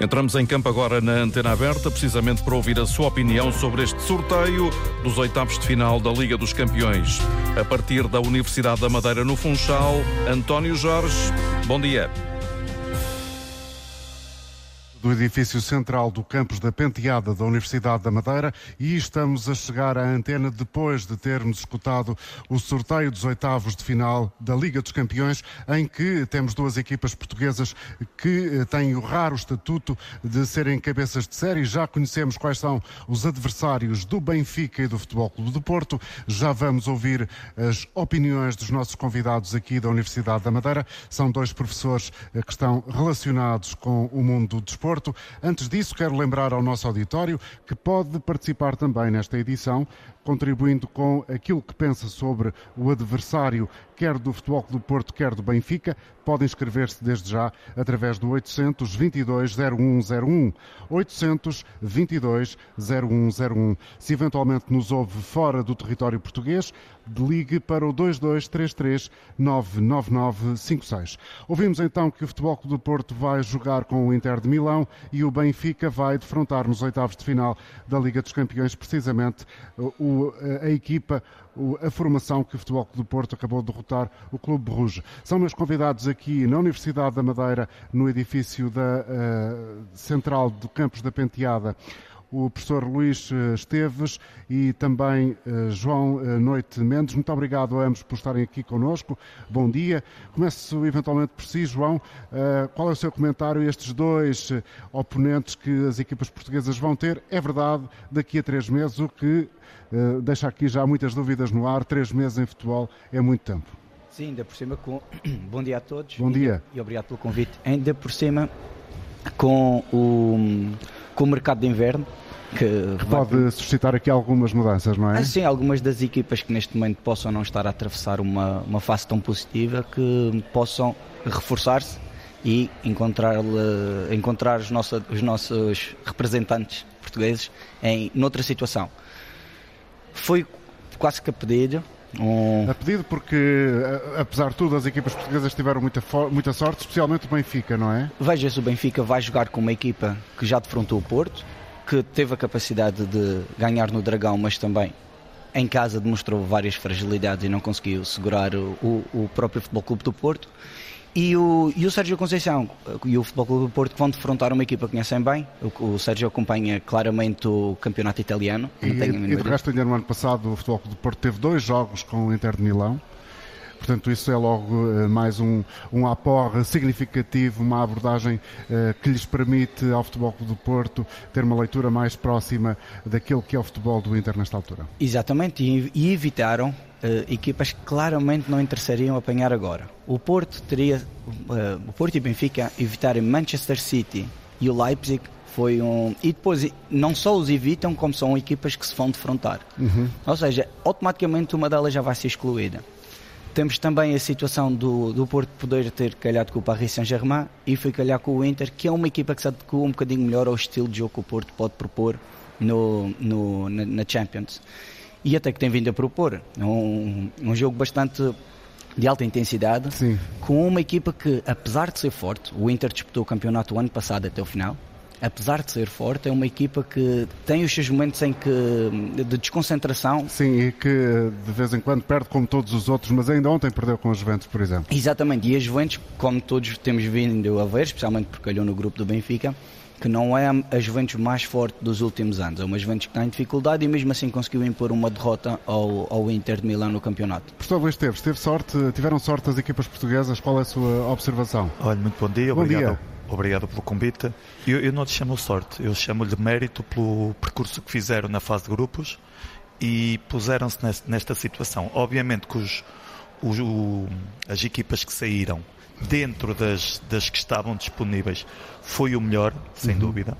Entramos em campo agora na antena aberta, precisamente para ouvir a sua opinião sobre este sorteio dos oitavos de final da Liga dos Campeões. A partir da Universidade da Madeira no Funchal, António Jorge, bom dia do edifício central do campus da Penteada da Universidade da Madeira e estamos a chegar à antena depois de termos escutado o sorteio dos oitavos de final da Liga dos Campeões, em que temos duas equipas portuguesas que eh, têm o raro estatuto de serem cabeças de série. Já conhecemos quais são os adversários do Benfica e do Futebol Clube do Porto. Já vamos ouvir as opiniões dos nossos convidados aqui da Universidade da Madeira. São dois professores eh, que estão relacionados com o mundo do desporto Antes disso, quero lembrar ao nosso auditório que pode participar também nesta edição contribuindo com aquilo que pensa sobre o adversário, quer do Futebol Clube do Porto, quer do Benfica. Podem inscrever-se desde já através do 822 0101. 822 0101. Se eventualmente nos ouve fora do território português, ligue para o 2233 99956. Ouvimos então que o Futebol Clube do Porto vai jogar com o Inter de Milão e o Benfica vai defrontar nos oitavos de final da Liga dos Campeões precisamente o a equipa, a formação que o Futebol Clube do Porto acabou de derrotar o Clube Rouge. São meus convidados aqui na Universidade da Madeira, no edifício da uh, central do Campos da Penteada o professor Luís eh, Esteves e também uh, João uh, Noite Mendes. Muito obrigado a ambos por estarem aqui conosco. Bom dia. Começo eventualmente por si, João. Qual é o seu comentário a estes dois oponentes que as equipas portuguesas vão ter? É verdade, daqui a três meses, o que deixa aqui já muitas dúvidas no ar. Três meses em futebol é muito tempo. Sim, ainda por cima com. Bom dia a todos. Bom dia. E, e obrigado pelo convite. Ainda por cima com o, com o mercado de inverno que pode suscitar aqui algumas mudanças, não é? Ah, sim, algumas das equipas que neste momento possam não estar a atravessar uma, uma fase tão positiva que possam reforçar-se e encontrar, encontrar os, nossos, os nossos representantes portugueses em noutra situação. Foi quase que a pedido. Um... A pedido porque, apesar de tudo, as equipas portuguesas tiveram muita, muita sorte, especialmente o Benfica, não é? Veja-se, o Benfica vai jogar com uma equipa que já defrontou o Porto, que teve a capacidade de ganhar no Dragão, mas também em casa demonstrou várias fragilidades e não conseguiu segurar o, o próprio Futebol Clube do Porto. E o, e o Sérgio Conceição e o Futebol Clube do Porto vão defrontar uma equipa que conhecem bem. O, o Sérgio acompanha claramente o campeonato italiano. E, e de resto, no ano passado, o Futebol Clube do Porto teve dois jogos com o Inter de Milão. Portanto, isso é logo eh, mais um, um aporre significativo, uma abordagem uh, que lhes permite ao Futebol do Porto ter uma leitura mais próxima daquilo que é o futebol do Inter nesta altura. Exatamente, e, e evitaram equipas que claramente não interessariam apanhar agora. O Porto teria, uh, o Porto e Benfica evitarem Manchester City e o Leipzig foi um e depois não só os evitam como são equipas que se vão defrontar uhum. ou seja automaticamente uma delas já vai ser excluída temos também a situação do, do Porto poder ter calhado com o Paris Saint-Germain e foi calhar com o Inter, que é uma equipa que se adequa um bocadinho melhor ao estilo de jogo que o Porto pode propor no, no na, na, Champions. E até que tem vindo a propor. Um, um jogo bastante de alta intensidade, Sim. com uma equipa que, apesar de ser forte, o Inter disputou o campeonato o ano passado até o final, apesar de ser forte, é uma equipa que tem os seus momentos em que de desconcentração. Sim, e que de vez em quando perde como todos os outros, mas ainda ontem perdeu com a Juventus, por exemplo. Exatamente, e a Juventus, como todos temos vindo a ver, especialmente porque calhou no grupo do Benfica, que não é a Juventus mais forte dos últimos anos. É uma Juventus que está em dificuldade e mesmo assim conseguiu impor uma derrota ao, ao Inter de Milão no campeonato. Professor Luís Teves, teve sorte, tiveram sorte as equipas portuguesas, qual é a sua observação? Olha, muito bom dia, bom obrigado. Dia obrigado pelo convite. Eu, eu não lhe chamo sorte, eu chamo-lhe mérito pelo percurso que fizeram na fase de grupos e puseram-se nesta situação. Obviamente que os, os, o, as equipas que saíram dentro das, das que estavam disponíveis foi o melhor, sem uhum. dúvida.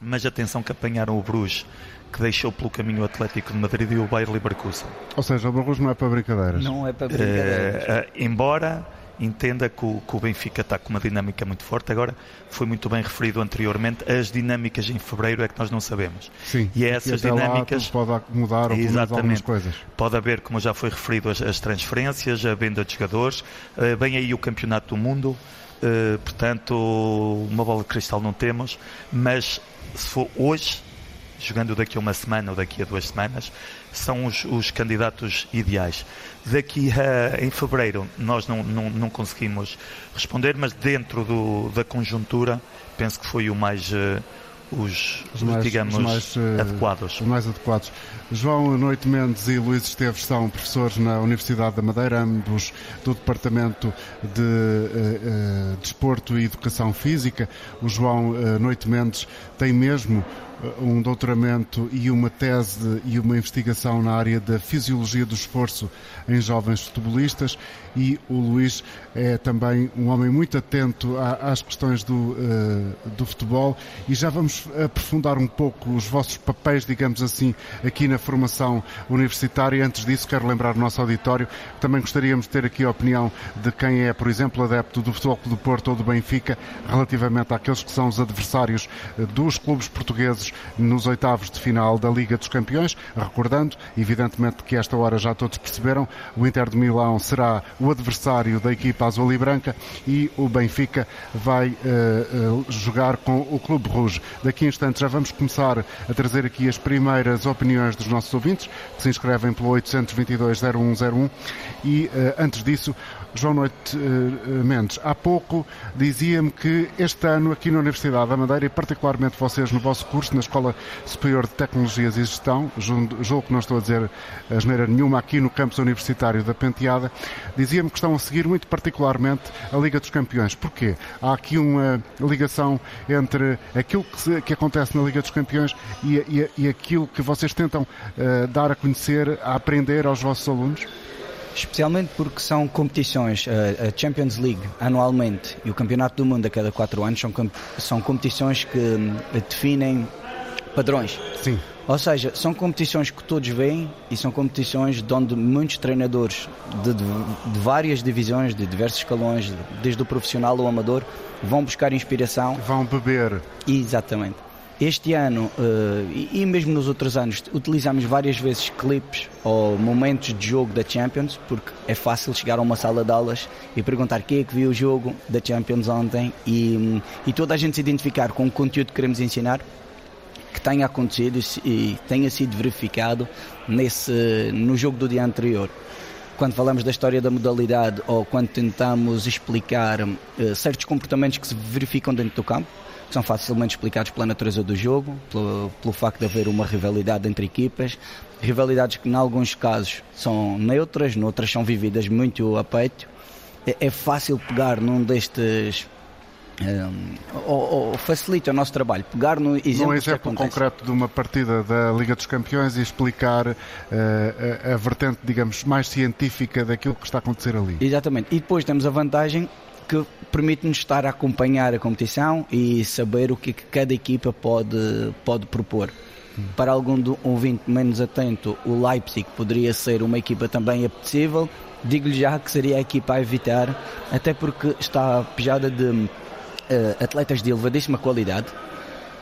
Mas atenção que apanharam o Bruges, que deixou pelo caminho o Atlético de Madrid e o Bayer Leverkusen. Ou seja, o Bruges não é para brincadeiras. Não é para brincadeiras. Uh, uh, embora entenda que o, que o, Benfica está com uma dinâmica muito forte. Agora, foi muito bem referido anteriormente, as dinâmicas em fevereiro é que nós não sabemos. Sim, e é essas dinâmicas. pode mudar ou algumas coisas. Pode haver, como já foi referido, as, as transferências, a venda de jogadores, uh, vem aí o Campeonato do Mundo. Uh, portanto, uma bola de cristal não temos, mas se for hoje, jogando daqui a uma semana ou daqui a duas semanas, são os, os candidatos ideais. Daqui a, em fevereiro nós não, não, não conseguimos responder, mas dentro do, da conjuntura penso que foi o mais. Uh, os, os, mais, digamos, os mais, uh, adequados. Os mais adequados. João Noite Mendes e Luís Esteves são professores na Universidade da Madeira, ambos do Departamento de uh, uh, Desporto e Educação Física. O João Noite Mendes tem mesmo um doutoramento e uma tese e uma investigação na área da fisiologia do esforço em jovens futebolistas e o Luís é também um homem muito atento às questões do, uh, do futebol e já vamos aprofundar um pouco os vossos papéis, digamos assim, aqui na formação universitária. Antes disso, quero lembrar o nosso auditório, também gostaríamos de ter aqui a opinião de quem é, por exemplo, adepto do Futebol do Porto ou do Benfica, relativamente àqueles que são os adversários eh, dos clubes portugueses nos oitavos de final da Liga dos Campeões. Recordando, evidentemente, que esta hora já todos perceberam, o Inter de Milão será o adversário da equipa azul e branca e o Benfica vai uh, uh, jogar com o Clube Rouge. Daqui a instantes já vamos começar a trazer aqui as primeiras opiniões dos nossos ouvintes que se inscrevem pelo 822-0101 e uh, antes disso João Noite uh, Mendes, há pouco dizia-me que este ano aqui na Universidade da Madeira, e particularmente vocês no vosso curso, na Escola Superior de Tecnologias e Gestão, julgo que não estou a dizer asneira nenhuma aqui no campus universitário da Penteada, dizia-me que estão a seguir muito particularmente a Liga dos Campeões. Porquê? Há aqui uma ligação entre aquilo que, se, que acontece na Liga dos Campeões e, e, e aquilo que vocês tentam uh, dar a conhecer, a aprender aos vossos alunos? Especialmente porque são competições, a Champions League anualmente e o Campeonato do Mundo a cada quatro anos são, são competições que hum, definem padrões. Sim. Ou seja, são competições que todos veem e são competições de onde muitos treinadores de, de, de várias divisões, de diversos escalões, desde o profissional ao amador, vão buscar inspiração. Vão beber. Exatamente. Este ano uh, e, mesmo nos outros anos utilizamos várias vezes clipes ou momentos de jogo da Champions porque é fácil chegar a uma sala de aulas e perguntar quem é que viu o jogo da Champions ontem e, e toda a gente se identificar com o conteúdo que queremos ensinar que tenha acontecido e tenha sido verificado nesse, no jogo do dia anterior. Quando falamos da história da modalidade ou quando tentamos explicar uh, certos comportamentos que se verificam dentro do campo que são facilmente explicados pela natureza do jogo, pelo, pelo facto de haver uma rivalidade entre equipas, rivalidades que em alguns casos são neutras, noutras são vividas muito a peito. É, é fácil pegar num destes um, ehm, ou, ou, facilita o nosso trabalho. Pegar no exemplo, Num exemplo concreto de uma partida da Liga dos Campeões e explicar uh, a, a, vertente, digamos, mais científica daquilo que está a acontecer ali. Exatamente. E depois temos a vantagem que permite-nos estar a acompanhar a competição e saber o que, que cada equipa pode, pode propor. Para algum ouvinte menos atento, o Leipzig poderia ser uma equipa também apetecível. Digo-lhe já que seria a equipa a evitar, até porque está pejada de uh, atletas de elevadíssima qualidade,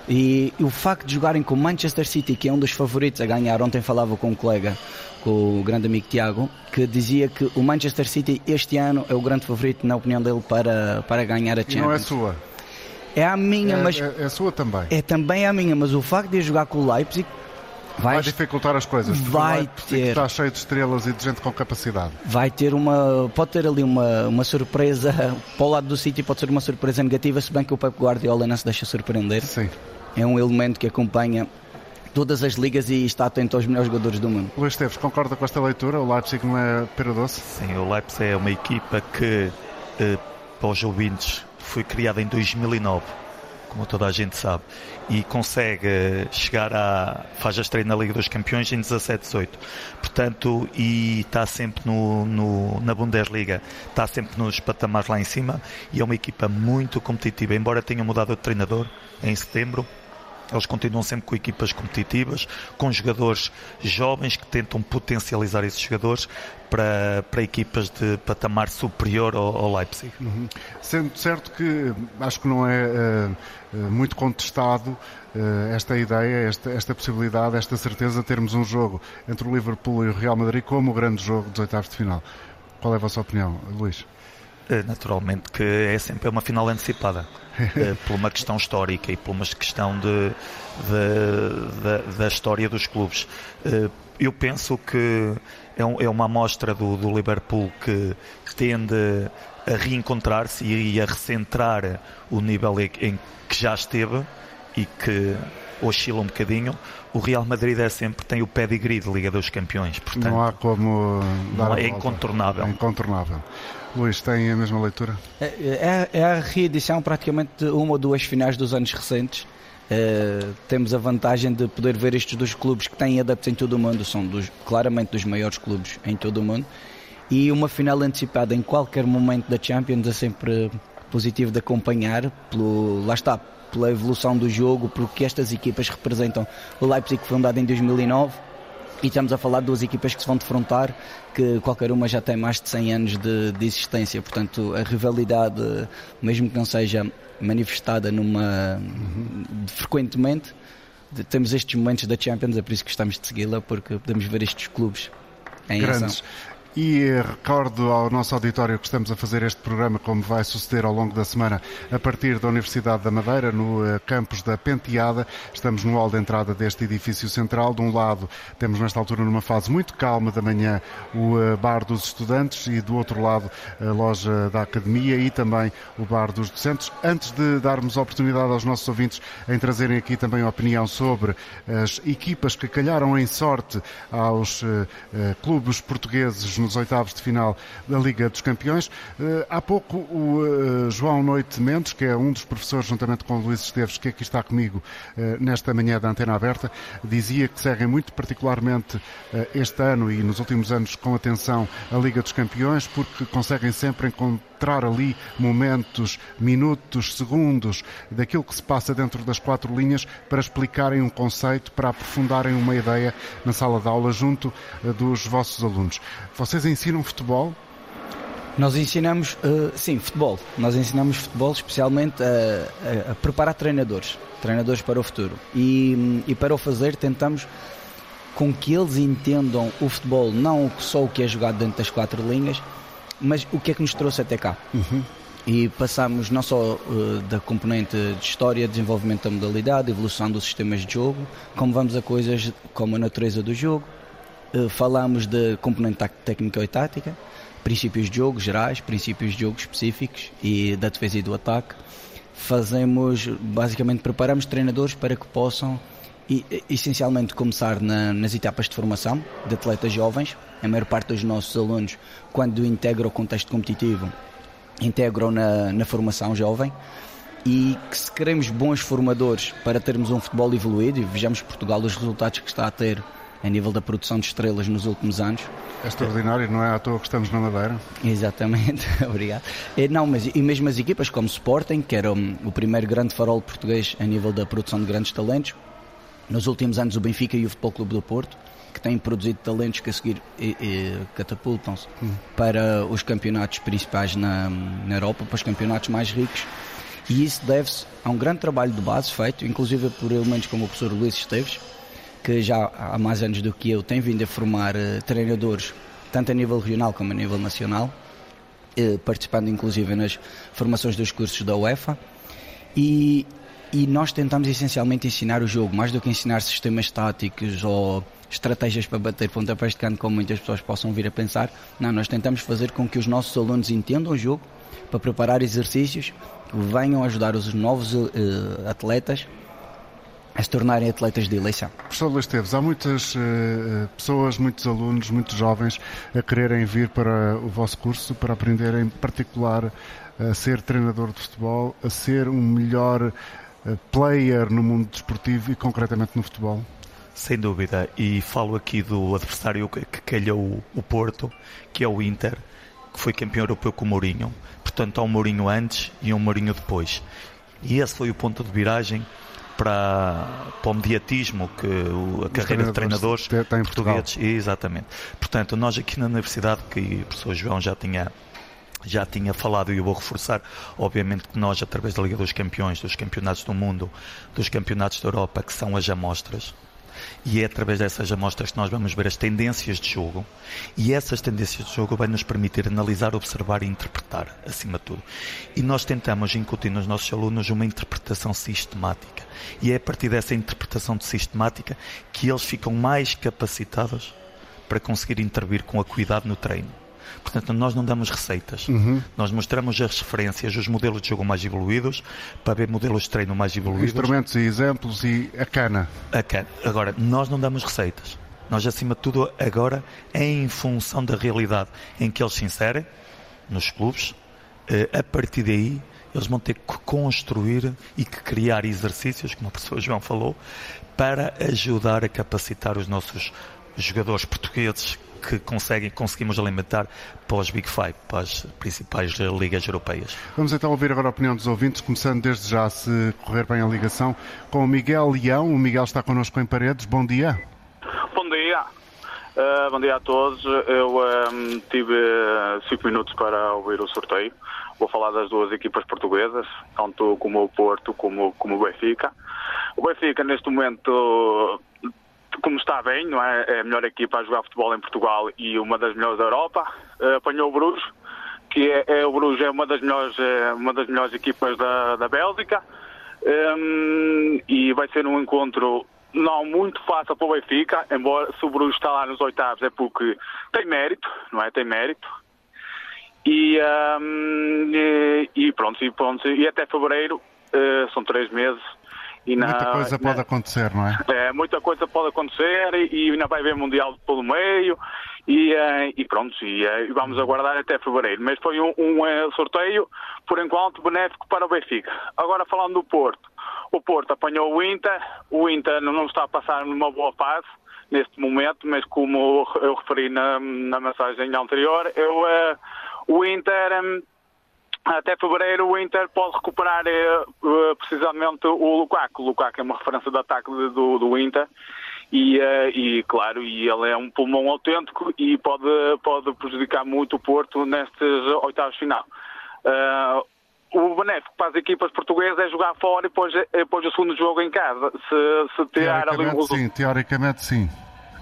e o facto de jogarem com o Manchester City, que é um dos favoritos a ganhar, ontem falava com um colega, com o grande amigo Tiago, que dizia que o Manchester City este ano é o grande favorito, na opinião dele, para, para ganhar a Champions. E não é sua? É a minha, é, mas. É, é, a sua também. É também a minha, mas o facto de jogar com o Leipzig. Vai, vai dificultar as coisas. Vai ter. Está cheio de estrelas e de gente com capacidade. Vai ter uma. Pode ter ali uma, uma surpresa. Para o lado do City pode ser uma surpresa negativa, se bem que o Pep Guardiola não se deixa surpreender. Sim é um elemento que acompanha todas as ligas e está atento aos melhores jogadores do mundo. Luís Teves, concorda com esta leitura? O Leipzig não é pera doce? Sim, o Leipzig é uma equipa que, eh, para os ouvintes, foi criada em 2009, como toda a gente sabe, e consegue chegar a. faz a estreia na Liga dos Campeões em 17-18. Portanto, e está sempre no, no, na Bundesliga, está sempre nos patamares lá em cima, e é uma equipa muito competitiva, embora tenha mudado de treinador em setembro, eles continuam sempre com equipas competitivas, com jogadores jovens que tentam potencializar esses jogadores para, para equipas de patamar superior ao, ao Leipzig. Uhum. Sendo certo que acho que não é uh, muito contestado uh, esta ideia, esta, esta possibilidade, esta certeza de termos um jogo entre o Liverpool e o Real Madrid como o grande jogo dos oitavos de final. Qual é a vossa opinião, Luís? Naturalmente que é sempre uma final antecipada. Eh, por uma questão histórica e por uma questão de, de, de, da história dos clubes. Eh, eu penso que é, é uma amostra do, do, Liverpool que tende a reencontrar-se e a recentrar o nível em que já esteve e que oscila um bocadinho. O Real Madrid é sempre tem o pedigree de Liga dos Campeões, portanto não há como dar é incontornável. É incontornável. Luís, tem a mesma leitura? É, é, é, a reedição praticamente de uma ou duas finais dos anos recentes. Uh, temos a vantagem de poder ver estes dois clubes que têm adeptos em todo o mundo, são dos, claramente dos maiores clubes em todo o mundo. E uma final antecipada em qualquer momento da Champions é sempre positivo de acompanhar, pelo, lá está, pela evolução do jogo, porque estas equipas representam. O Leipzig foi fundado em 2009 e estamos a falar de duas equipas que se vão defrontar, que qualquer uma já tem mais de 100 anos de, de existência, portanto a rivalidade, mesmo que não seja manifestada numa uhum. frequentemente, temos estes momentos da Champions, é por isso que estamos de segui-la, porque podemos ver estes clubes em Grandes. ação. E recordo ao nosso auditório que estamos a fazer este programa, como vai suceder ao longo da semana, a partir da Universidade da Madeira, no eh, campus da Penteada. Estamos no hall de entrada deste edifício central. De um lado, temos nesta altura, numa fase muito calma da manhã, o eh, bar dos estudantes e do outro lado, a loja da academia e também o bar dos docentes. Antes de darmos oportunidade aos nossos ouvintes em trazerem aqui também a opinião sobre as equipas que calharam em sorte aos uh, clubes portugueses nos oitavos de final da Liga dos Campeões. Eh, há pouco o eh, João Noite Mendes, que é um dos professores, juntamente com o Luís Esteves, que aqui está comigo eh, nesta manhã da Antena Aberta, dizia que seguem muito particularmente este ano e nos últimos anos com atenção a Liga dos Campeões, porque conseguem sempre encontrar ali momentos, minutos, segundos daquilo que se passa dentro das quatro linhas para explicarem um conceito, para aprofundarem uma ideia na sala de aula junto dos vossos alunos. Vocês vocês ensinam futebol? Nós ensinamos, uh, sim, futebol. Nós ensinamos futebol especialmente a, a, a, preparar treinadores, treinadores para o futuro. E, e para o fazer tentamos com que eles entendam o futebol, não só o que é jogado dentro das quatro linhas, mas o que é que nos trouxe até cá. Uhum. E passamos não só uh, da componente de história, desenvolvimento da modalidade, evolução dos sistemas de jogo, como vamos a coisas como a natureza do jogo, eh, falamos de componente técnica e tática, princípios de jogo gerais, princípios de jogo específicos e da defesa e do ataque. Fazemos, basicamente, preparamos treinadores para que possam e, essencialmente começar na, nas etapas de formação de atletas jovens. A maior parte dos nossos alunos, quando integram o contexto competitivo, integram na, na formação jovem. E que se queremos bons formadores para termos um futebol evoluído, e vejamos Portugal os resultados que está a ter a nível da produção de estrelas nos últimos anos. É extraordinário, não é à toa que estamos na Madeira. Exatamente, obrigado. E, não, mas e mesmo as equipas como Sporting, que era o, o primeiro grande farol português a nível da produção de grandes talentos, nos últimos anos o Benfica e o Futebol Clube do Porto, que têm produzido talentos que a seguir catapultam-se hum. para os campeonatos principais na, na Europa, para os campeonatos mais ricos. E isso deve-se a um grande trabalho de base feito, inclusive por elementos como o professor Luís Esteves, que já há mais anos do que eu tem vindo a formar uh, treinadores, tanto a nível regional como a nível nacional, uh, participando inclusive nas formações dos cursos da UEFA. E, e nós tentamos essencialmente ensinar o jogo, mais do que ensinar sistemas táticos ou estratégias para bater pontapés de canto, como muitas pessoas possam vir a pensar. Não, nós tentamos fazer com que os nossos alunos entendam o jogo para preparar exercícios que venham ajudar os novos uh, atletas a se tornarem atletas de eleição. Professor Luís Teves, há muitas uh, pessoas, muitos alunos, muitos jovens a quererem vir para o vosso curso para aprender em particular a ser treinador de futebol, a ser um melhor uh, player no mundo desportivo e concretamente no futebol? Sem dúvida, e falo aqui do adversário que calhou o Porto, que é o Inter, que foi campeão europeu com o Mourinho. Portanto, há um Mourinho antes e um Mourinho depois. E esse foi o ponto de viragem para, para o mediatismo que o, a carreira de treinadores portugueses. Exatamente. Portanto, nós aqui na Universidade, que o professor João já tinha já tinha falado e eu vou reforçar, obviamente que nós, através da Liga dos Campeões, dos campeonatos do mundo, dos campeonatos da Europa, que são as amostras, e é através dessas amostras que nós vamos ver as tendências de jogo e essas tendências de jogo vai nos permitir analisar, observar e interpretar, acima de tudo. E nós tentamos incutir nos nossos alunos uma interpretação sistemática e é a partir dessa interpretação de sistemática que eles ficam mais capacitados para conseguir intervir com a cuidado no treino. Portanto, nós não damos receitas. Uhum. Nós mostramos as referências, os modelos de jogo mais evoluídos, para ver modelos de treino mais evoluídos. Instrumentos e exemplos e a cana. A cana. Agora, nós não damos receitas. Nós, acima de tudo, agora, em função da realidade em que eles se inserem, nos clubes, eh, a partir daí, eles vão ter que construir e que criar exercícios, como a professora João falou, para ajudar a capacitar os nossos jogadores portugueses que conseguem, conseguimos alimentar para os Big Five, para as principais ligas europeias. Vamos então ouvir agora a opinião dos ouvintes, começando desde já, se correr bem a ligação, com o Miguel Leão. O Miguel está connosco em Paredes. Bom dia. Bom dia. Uh, bom dia a todos. Eu um, ehm, tive cinco minutos para ouvir o sorteio. Vou falar das duas equipas portuguesas, tanto como o Porto como, como o Benfica. O Benfica, neste momento, como está bem, não é? É a melhor equipa a jogar futebol em Portugal e uma das melhores da Europa. Uh, apanhou o Bruges, que é, é, o Bruges é uma das melhores, é uma das melhores equipas da, da Bélgica. Um, e vai ser um encontro não muito fácil para o Benfica, embora se o Bruges está lá nos oitavos é porque tem mérito, não é? Tem mérito. E, um, e, e pronto, e pronto, e até fevereiro, uh, são três meses, na, muita coisa pode acontecer, não é? É, muita coisa pode acontecer e, e ainda vai haver Mundial pelo meio e, uh, e pronto, e, uh, vamos aguardar até fevereiro. Mas foi um, um uh, sorteio, por enquanto, benéfico para o Benfica. Agora falando do Porto. O Porto apanhou o Inter, o Inter não está a passar numa boa fase neste momento, mas como eu referi na, na mensagem anterior, eu, o Inter... Um, até fevereiro o Inter pode recuperar eh, precisamente o Lukaku. O Lukaku é uma referência de ataque do, do Inter e, eh, e, claro, e ele é um pulmão autêntico e pode, pode prejudicar muito o Porto nestes oitavos de final. Uh, o benéfico para as equipas portuguesas é jogar fora e depois, depois o segundo jogo em casa. Se, se tirar ali sim, teoricamente sim.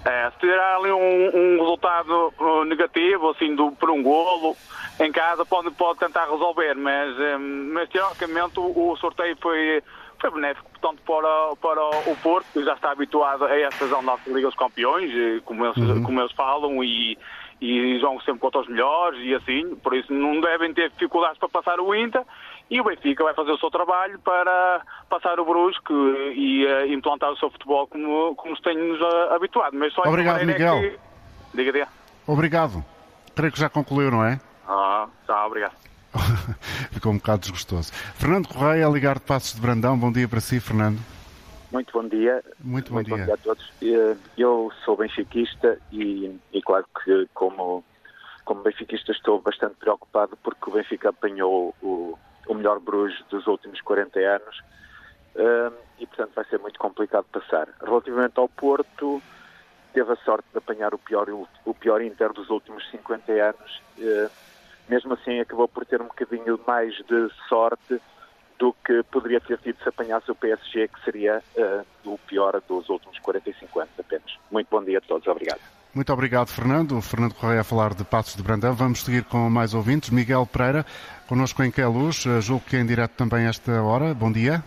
É, se tirar ali um, um resultado negativo, assim, do, por um golo, em casa pode, pode tentar resolver, mas, eh, mas teoricamente o, o sorteio foi, foi benéfico, portanto, para, para o Porto, que já está habituado a esta zona da Liga dos Campeões, eh, como eles, uhum. como eles falam, e, e jogam sempre contra os melhores e assim, por isso não devem ter dificuldades para passar o Inter. E o Benfica vai fazer o seu trabalho para passar o Brusque e uh, implantar o seu futebol como, como se tem-nos uh, habituado. Mas só Obrigado, é Miguel. É que... Diga, diga. Obrigado. Creio que já concluiu, não é? Ah, tá, obrigado. Ficou um bocado desgostoso. Fernando Correia, a ligar de Passos de Brandão. Bom dia para si, Fernando. Muito bom dia. Muito bom, Muito dia. bom dia a todos. Eh, eu sou benfiquista e, e claro que como, como benfiquista estou bastante preocupado porque o Benfica apanhou o, o melhor Bruges dos últimos 40 anos eh, e portanto vai ser muito complicado passar. Relativamente ao Porto, teve a sorte de apanhar o pior, o pior Inter dos últimos 50 anos. Eh, mesmo assim, acabou por ter um bocadinho mais de sorte do que poderia ter tido se apanhasse o PSG, que seria uh, o pior dos últimos 45 anos apenas. Muito bom dia a todos, obrigado. Muito obrigado, Fernando. Fernando Correia a falar de Passos de Brandão. Vamos seguir com mais ouvintes. Miguel Pereira, connosco em Queluz, uh, julgo que é em direto também esta hora. Bom dia.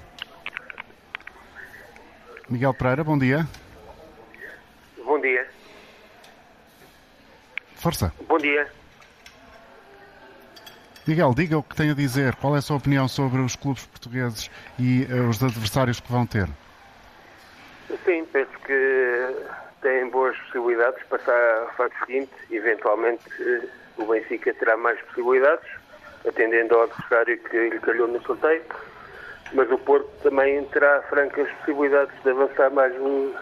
Miguel Pereira, bom dia. Bom dia. Força. Bom dia. Miguel, diga o que tem a dizer. Qual é a sua opinião sobre os clubes portugueses e uh, os adversários que vão ter? Sim, penso que têm boas possibilidades de passar à fase seguinte. Eventualmente uh, o Benfica terá mais possibilidades, atendendo ao adversário que lhe calhou no sorteio. Mas o Porto também terá francas possibilidades de avançar mais um,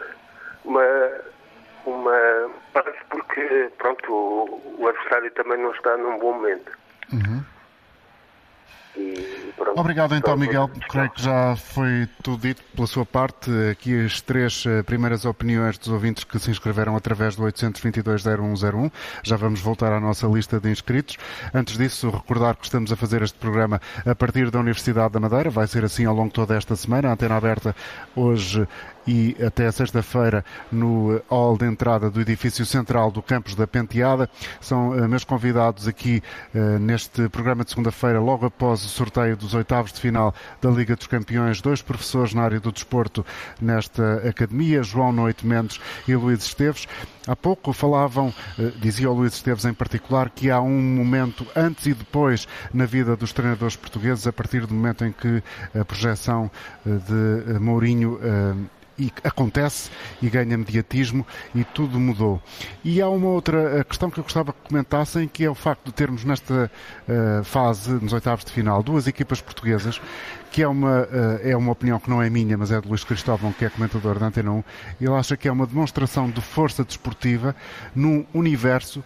uma uma base porque pronto, o, o, adversário também não está num bom momento. Obrigado então, Miguel. Creio que já foi tudo dito pela sua parte. Aqui as três eh, primeiras opiniões dos ouvintes que se inscreveram através do 822-0101. Já vamos voltar à nossa lista de inscritos. Antes disso, recordar que estamos a fazer este programa a partir da Universidade da Madeira. Vai ser assim ao longo de toda esta semana. A antena aberta hoje e até sexta-feira no hall de entrada do edifício central do campus da Penteada. São uh, meus convidados aqui uh, neste programa de segunda-feira, logo após o sorteio dos oitavos de final da Liga dos Campeões, dois professores na área do desporto nesta academia, João Noite Mendes e Luís Esteves. Há pouco falavam, dizia o Luís Esteves em particular, que há um momento antes e depois na vida dos treinadores portugueses, a partir do momento em que a projeção de Mourinho e acontece e ganha mediatismo e tudo mudou. E há uma outra eh, questão que eu gostava que comentassem, que é o facto de termos nesta uh, fase, nos oitavos de final, duas equipas portuguesas, que é uma, uh, é uma opinião que não é minha, mas é de Luís Cristóvão, que é comentador da Antena 1. Ele acha que é uma demonstração de força desportiva num universo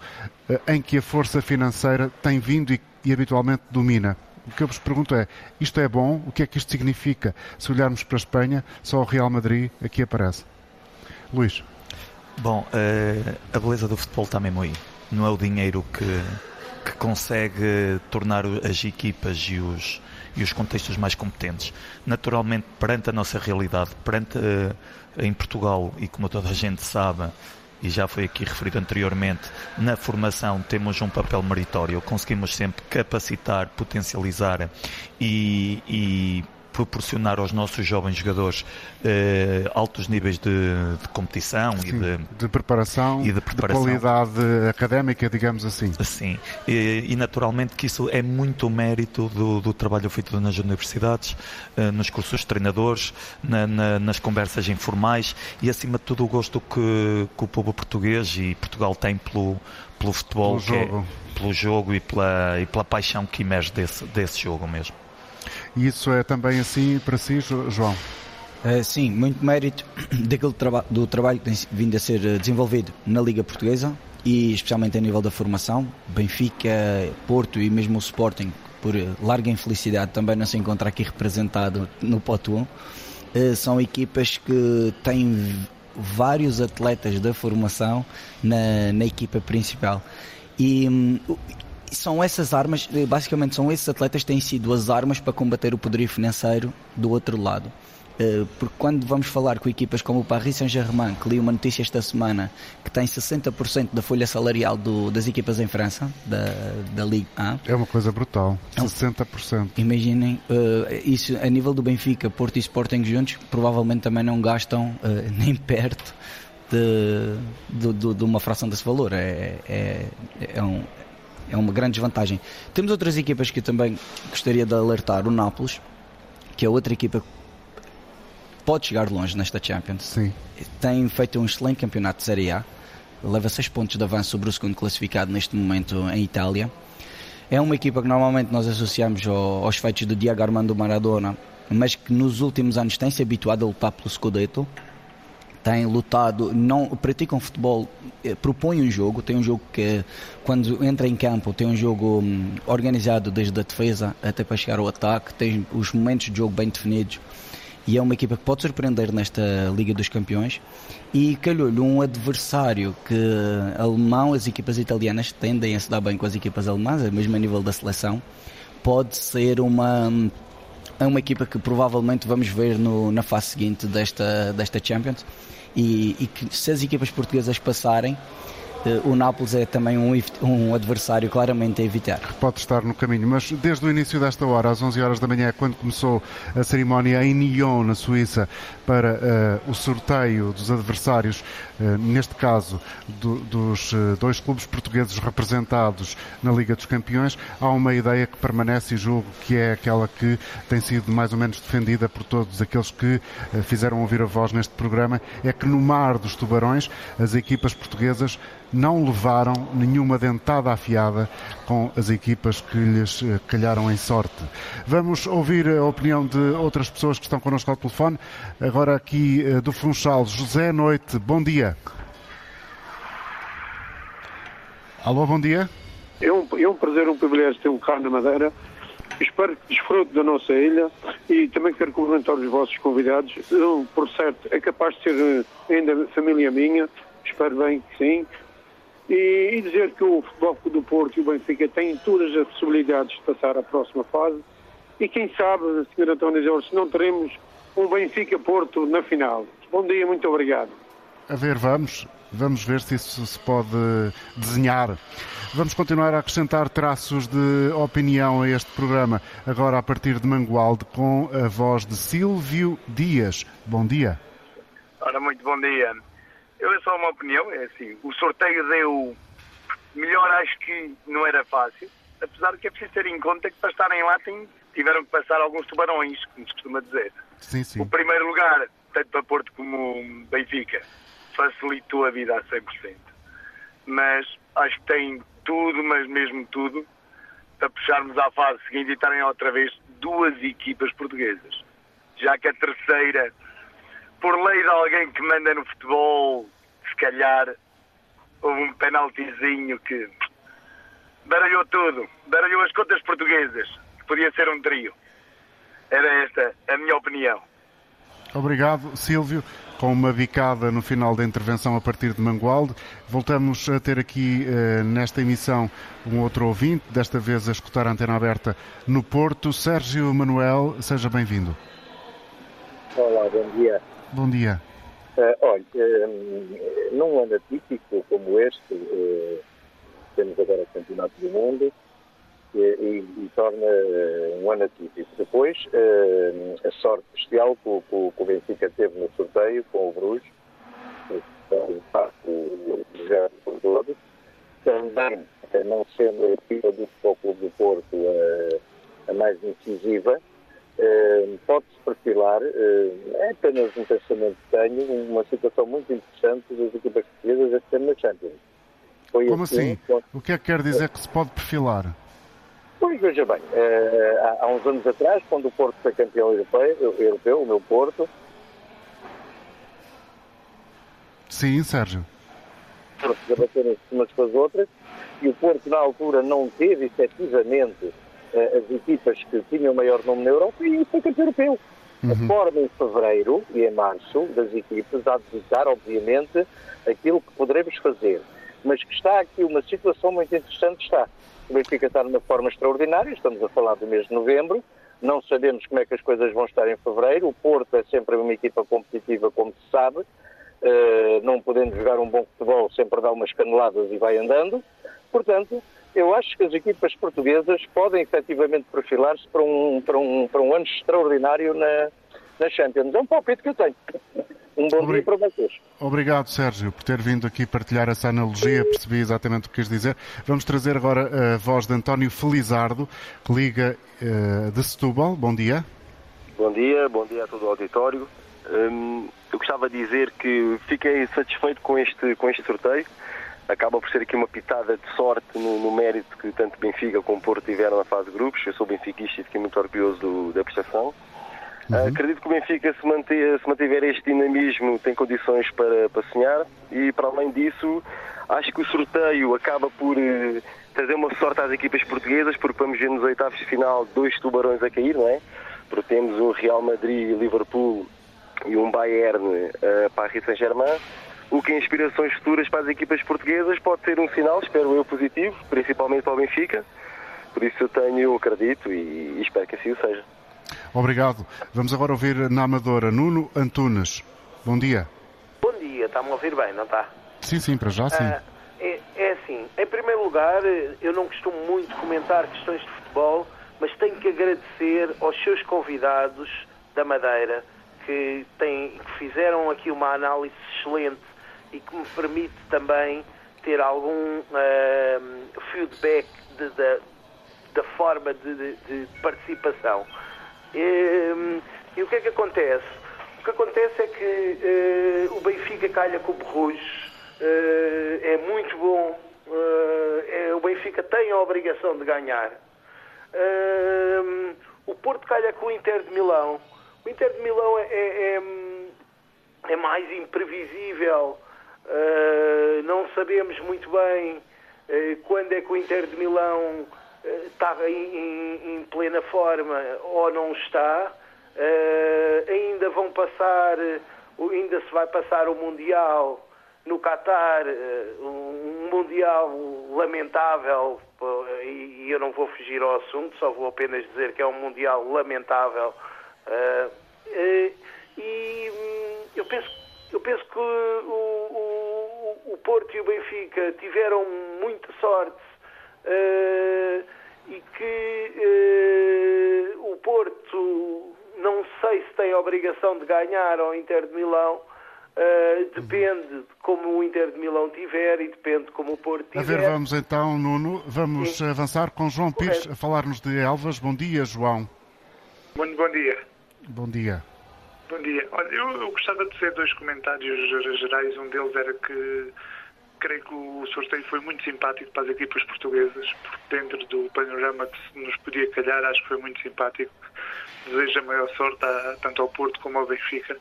uh, em que a força financeira tem vindo e, e habitualmente domina. O que eu vos pergunto é, isto é bom? O que é que isto significa? Se olharmos para a Espanha, só o Real Madrid aqui aparece. Luís. Bom, uh, a beleza do futebol está mesmo aí. Não é o dinheiro que, que consegue tornar as equipas e os, e os contextos mais competentes. Naturalmente, perante a nossa realidade, perante uh, em Portugal, e como toda a gente sabe, e já foi aqui referido anteriormente, na formação temos um papel meritório, conseguimos sempre capacitar, potencializar e, e proporcionar aos nossos jovens jogadores eh, altos níveis de, de competição Sim, e de, de, preparação e de preparação. de qualidade académica, digamos assim. Sim, e, e, naturalmente que isso é muito mérito do, do trabalho feito nas universidades, eh, nos cursos de treinadores, na, na, nas conversas informais e acima de tudo o gosto que, que o povo português e Portugal tem pelo, pelo futebol, pelo jogo, é, pelo jogo e, pela, e pela paixão que emerge desse, desse jogo mesmo. E isso é também assim para si, João? Uh, sim, muito mérito daquele traba do trabalho que tem vindo a ser eh, desenvolvido na Liga Portuguesa e especialmente a nível da formação. Benfica, Porto e mesmo o Sporting, por eh, larga infelicidade, também não se encontra aqui representado no Poto 1. Uh, são equipas que têm vários atletas da formação na, na equipa principal. E, hum, são essas armas, eh, basicamente são esses atletas que têm sido as armas para combater o poderio financeiro do outro lado. Eh, porque quando vamos falar com equipas como o Paris Saint-Germain, que li uma notícia esta semana que tem 60% da folha salarial do, das equipas em França, da, da Ligue 1. É uma coisa brutal, 60%. É imaginem, uh, isso a nível do Benfica, Porto e Sporting juntos, provavelmente também não gastam nem perto de, de, de, de, uma fração desse valor. É, é, é, um, é uma grande desvantagem. Temos outras equipas que eu também gostaria de alertar, o Nápoles, que é outra equipa que pode chegar longe nesta Champions. Sim. Tem feito um excelente campeonato de Série A, leva 6 pontos de avanço sobre o segundo classificado neste momento em Itália. É uma equipa que normalmente nós associamos aos feitos do Diego Armando Maradona, mas que nos últimos anos tem se habituado a lutar pelo Scudetto têm lutado, não praticam futebol, eh, propõem um jogo, tem um jogo que quando entra em campo tem um jogo hum, organizado desde a defesa até para chegar ao ataque, tem os momentos de jogo bem definidos. E é uma equipa que pode surpreender nesta Liga dos Campeões. E calhou-lhe um adversário que alemão, as equipas italianas tendem a se dar bem com as equipas alemãs, mesmo a nível da seleção, pode ser uma hum, é uma equipa que provavelmente vamos ver no, na fase seguinte desta, desta Champions. E, e que se as equipas portuguesas passarem, o Nápoles é também um, um, adversário claramente a evitar. Pode estar no caminho, mas desde o início desta hora, às 11 horas da manhã, quando começou a cerimónia em Nyon, na Suíça, para uh, o sorteio dos adversários, uh, neste caso do, dos uh, dois clubes portugueses representados na Liga dos Campeões, há uma ideia que permanece e julgo que é aquela que tem sido mais ou menos defendida por todos aqueles que fizeram ouvir a voz neste programa, é que no mar dos tubarões as equipas portuguesas não levaram nenhuma dentada afiada com as equipas que lhes eh, calharam em sorte. Vamos ouvir a opinião de outras pessoas que estão connosco ao telefone. Agora aqui eh, do Funchal, José Noite, bom dia. Alô, bom dia. É um, é um prazer, um privilégio ter um carro na Madeira Espero que desfrute da nossa ilha e também quero cumprimentar os vossos convidados. Eu, por certo, é capaz de ser eh, ainda família minha, espero bem que sim. E, e dizer que o Futebol do Porto e o Benfica têm todas as possibilidades de passar à próxima fase. E quem sabe, Sr. António Jorge, se não teremos um Benfica-Porto na final. Bom dia, muito obrigado. A ver, vamos. Vamos ver se isso se pode desenhar. Vamos continuar a acrescentar traços de opinião a este programa, agora a partir de Mangualde, com a voz de Silvio Dias. Bom dia. Ora, muito bom dia. Eu é só uma opinião, é assim, o sorteio deu melhor, acho que não era fácil, apesar de que é preciso ter em conta que para estarem lá tem, tiveram que passar alguns tubarões, como se costuma dizer. Sim, sim. O primeiro lugar, tanto para Porto como Benfica, facilitou a vida a 100%. Mas acho que tem tudo, mas mesmo tudo, para puxarmos à fase seguinte e estarem outra vez duas equipas portuguesas. Já que a terceira, por lei de alguém que manda no futebol, se calhar houve um penaltizinho que baralhou tudo, baralhou as contas portuguesas, que podia ser um trio. Era esta a minha opinião. Obrigado, Silvio com uma bicada no final da intervenção a partir de Mangualde. Voltamos a ter aqui eh, nesta emissão um outro ouvinte, desta vez a escutar a antena aberta no Porto. Sérgio Manuel, seja bem-vindo. Olá, bom dia. Bom dia. Uh, olha, uh, num ano atípico como este, uh, temos agora o Campeonato do Mundo, e, e, torna um ano atípico. Depois, a sorte especial que o, que o Benfica teve no sorteio com o Bruges, o projeto por todos, também, não sendo a equipa do Futebol Clube do Porto a mais incisiva, pode-se perfilar, é apenas um pensamento que tenho, uma situação muito interessante das equipas portuguesas este ano na Champions. Foi Como assim? assim? O que é que quer dizer que se pode perfilar? Pois, veja bem, uh, há, uns anos atrás, quando o Porto foi campeão europeu, europeu o meu Porto. Sim, Sérgio. Debaterem umas com as outras, e o Porto, na altura, não teve efetivamente as equipas que tinham maior nome na Europa e foi campeão europeu. Uhum. A forma em fevereiro e em março das equipas a dedicar, obviamente, aquilo que poderemos fazer. Mas que está aqui uma situação muito interessante, está o Benfica está numa forma extraordinária, estamos a falar do mês de novembro, não sabemos como é que as coisas vão estar em fevereiro. O Porto é sempre uma equipa competitiva, como se sabe, uh, não podendo jogar um bom futebol, sempre dá umas caneladas e vai andando. Portanto, eu acho que as equipas portuguesas podem efetivamente perfilar-se para um, para, um, para um ano extraordinário na, na Champions. É um palpite que eu tenho. Um bom Obrig... dia para vocês. Obrigado, Sérgio, por ter vindo aqui partilhar essa analogia. Percebi exatamente o que quis dizer. Vamos trazer agora a voz de António Felizardo, que liga uh, de Setúbal. Bom dia. Bom dia, bom dia a todo o auditório. Um, eu gostava de dizer que fiquei satisfeito com este, com este sorteio. Acaba por ser aqui uma pitada de sorte no, no mérito que tanto Benfica como Porto tiveram na fase de grupos. Eu sou benfiquista e fiquei muito orgulhoso do, da prestação. Uhum. acredito que o Benfica, se, manter, se mantiver este dinamismo, tem condições para, para sonhar e, para além disso, acho que o sorteio acaba por uh, trazer uma sorte às equipas portuguesas, porque vamos ver nos oitavos de final dois tubarões a cair, não é? Porque temos um Real Madrid, Liverpool e um Bayern uh, Paris Saint-Germain, o que em inspirações futuras para as equipas portuguesas pode ser um sinal, espero eu, positivo, principalmente para o Benfica. Por isso eu tenho, eu acredito e, e espero que assim o seja. Obrigado. Vamos agora ouvir na Amadora Nuno Antunes. Bom dia. Bom dia, está-me a ouvir bem, não está? Sim, sim, para já sim. Ah, é, é, assim, em primeiro lugar, eu não costumo muito comentar questões de futebol, mas tenho que agradecer aos seus convidados da Madeira que, têm, que fizeram aqui uma análise excelente e que me permite também ter algum uh, feedback da forma de, de participação. E, e, o que é que acontece? O que acontece é que uh, o Benfica calha com o Borrujos, uh, é muito bom, uh, é, o Benfica tem a obrigação de ganhar. o Porto calha com o Inter de Milão. O Inter de Milão é, é, é, é mais imprevisível, não sabemos muito bem quando é que o Inter de Milão está em, plena forma ou não está. Ainda vão passar, ainda se vai passar o Mundial no Qatar, um Mundial lamentável, e, e eu não vou fugir ao assunto, só vou apenas dizer que é um Mundial lamentável. E hum, eu penso, eu penso que o, o, o Porto e o Benfica tiveram muita sorte e que uh, o Porto não sei se tem a obrigação de ganhar ao Inter de Milão. Uh, depende de como o Inter de Milão tiver e depende de como o Porto tiver. A ver, vamos então, Nuno, vamos Sim. avançar com João Pires a falar-nos de Elvas. Bom dia, João. Bom, bom dia. Bom dia. Bom dia. Olha, eu, eu gostava de fazer dois comentários gerais. Um deles era que creio que o sorteio foi muito simpático para as equipas portuguesas, porque dentro do panorama que nos podia calhar, acho que foi muito simpático. Desejo a maior sorte a, tanto ao Porto como ao Benfica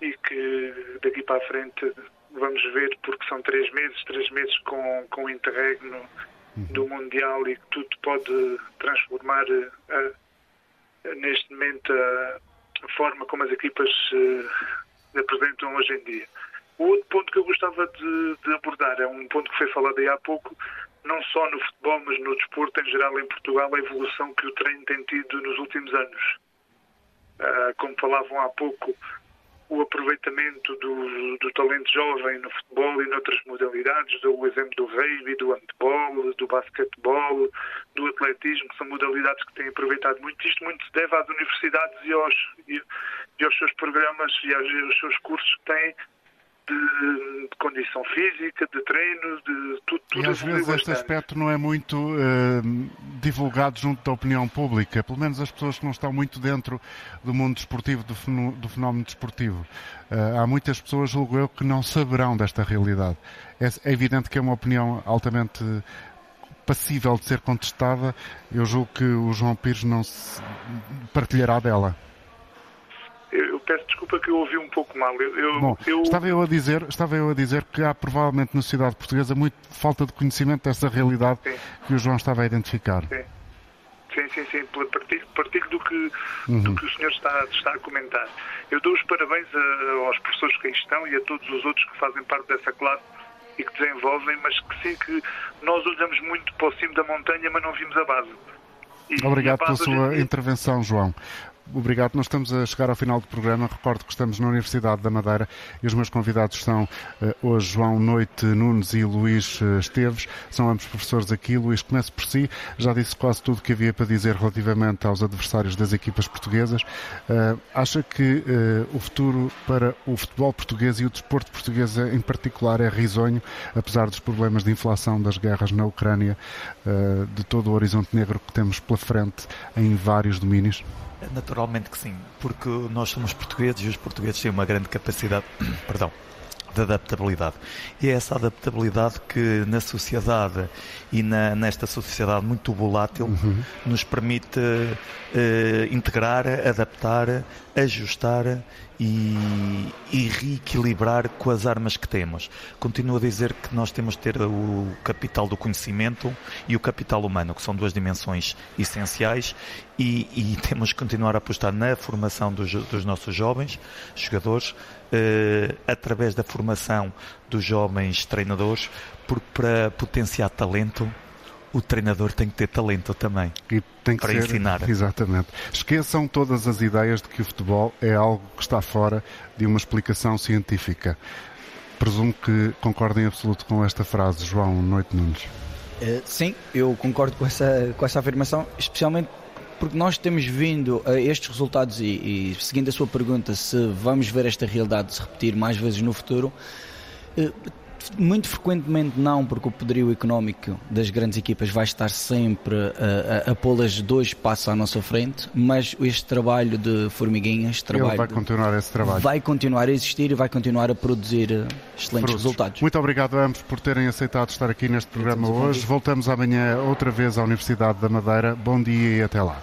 e que daqui para a frente vamos ver, porque são três meses, três meses com, com o interregno uhum. do Mundial e que tudo pode transformar a, a, neste momento a, a, forma como as equipas se eh, apresentam hoje em dia. O outro ponto que eu gostava de, de, abordar é um ponto que foi falado aí há pouco, não só no futebol, mas no desporto em geral em Portugal, a evolução que o treino tem tido nos últimos anos. Uh, como falavam há pouco, o aproveitamento do, do, talento jovem no futebol e noutras modalidades, dou o exemplo do rugby, do handball, do basquetebol, do atletismo, que são modalidades que têm aproveitado muito. Isto muito se deve às universidades e aos, e, e aos seus programas e aos, aos seus cursos que têm de, de, condição física, de treino, de tudo. tudo e às vezes este aspecto não é muito uh, divulgado junto da opinião pública, pelo menos as pessoas que não estão muito dentro do mundo desportivo, do, fenómeno, do fenómeno desportivo. Uh, há muitas pessoas, julgo eu, que não saberão desta realidade. É, é evidente que é uma opinião altamente passível de ser contestada. Eu julgo que o João Pires não se partilhará dela peço desculpa que eu ouvi um pouco mal. Eu, eu, Bom, eu... Estava, eu a dizer, estava eu a dizer que há provavelmente na sociedade portuguesa muito falta de conhecimento dessa realidade sim. que o João estava a identificar. Sim, sim, sim. sim. Partilho, partilho do, que, uhum. do que o senhor está, está a comentar. Eu dou os parabéns a, aos professores que aí estão e a todos os outros que fazem parte dessa classe e que desenvolvem, mas que sim que nós olhamos muito para o cimo da montanha, mas não vimos a base. E, Obrigado pela sua intervenção, João. Obrigado. Nós estamos a chegar ao final do programa. Recordo que estamos na Universidade da Madeira e os meus convidados são uh, hoje João Noite Nunes e Luís uh, Esteves. São ambos professores aqui. Luís, comece por si. Já disse quase tudo o que havia para dizer relativamente aos adversários das equipas portuguesas. Uh, acha que o futuro para o futebol português e o desporto português em particular é risonho, apesar dos problemas de inflação das guerras na Ucrânia, de todo o horizonte negro que temos pela frente em vários domínios? Naturalmente que sim, porque nós somos portugueses e os portugueses têm uma grande capacidade, perdão, de adaptabilidade. E é essa adaptabilidade que na sociedade e na, nesta sociedade muito volátil uhum. nos permite uh, integrar, adaptar, ajustar e, e, reequilibrar com as armas que temos. Continuo a dizer que nós temos de ter o capital do conhecimento e o capital humano, que são duas dimensões essenciais, e, e temos que continuar a apostar na formação dos, dos nossos jovens jogadores, eh, através da formação dos jovens treinadores, porque para potenciar talento o treinador tem que ter talento também e tem que para ser, ensinar. Exatamente. Esqueçam todas as ideias de que o futebol é algo que está fora de uma explicação científica. Presumo que concordem em absoluto com esta frase, João Noite Nunes. Uh, sim, eu concordo com essa, com essa afirmação, especialmente porque nós temos vindo a estes resultados e, e seguindo a sua pergunta se vamos ver esta realidade se repetir mais vezes no futuro, uh, muito frequentemente não, porque o poderio económico das grandes equipas vai estar sempre a, a, a pô-las dois passos à nossa frente, mas este trabalho de formiguinhas, trabalho Ele vai continuar esse trabalho. Vai continuar a existir e vai continuar a produzir eh, excelentes Frutos. resultados. Muito obrigado a ambos por terem aceitado estar aqui neste programa hoje. Voltamos amanhã outra vez à Universidade da Madeira. Bom dia e até lá.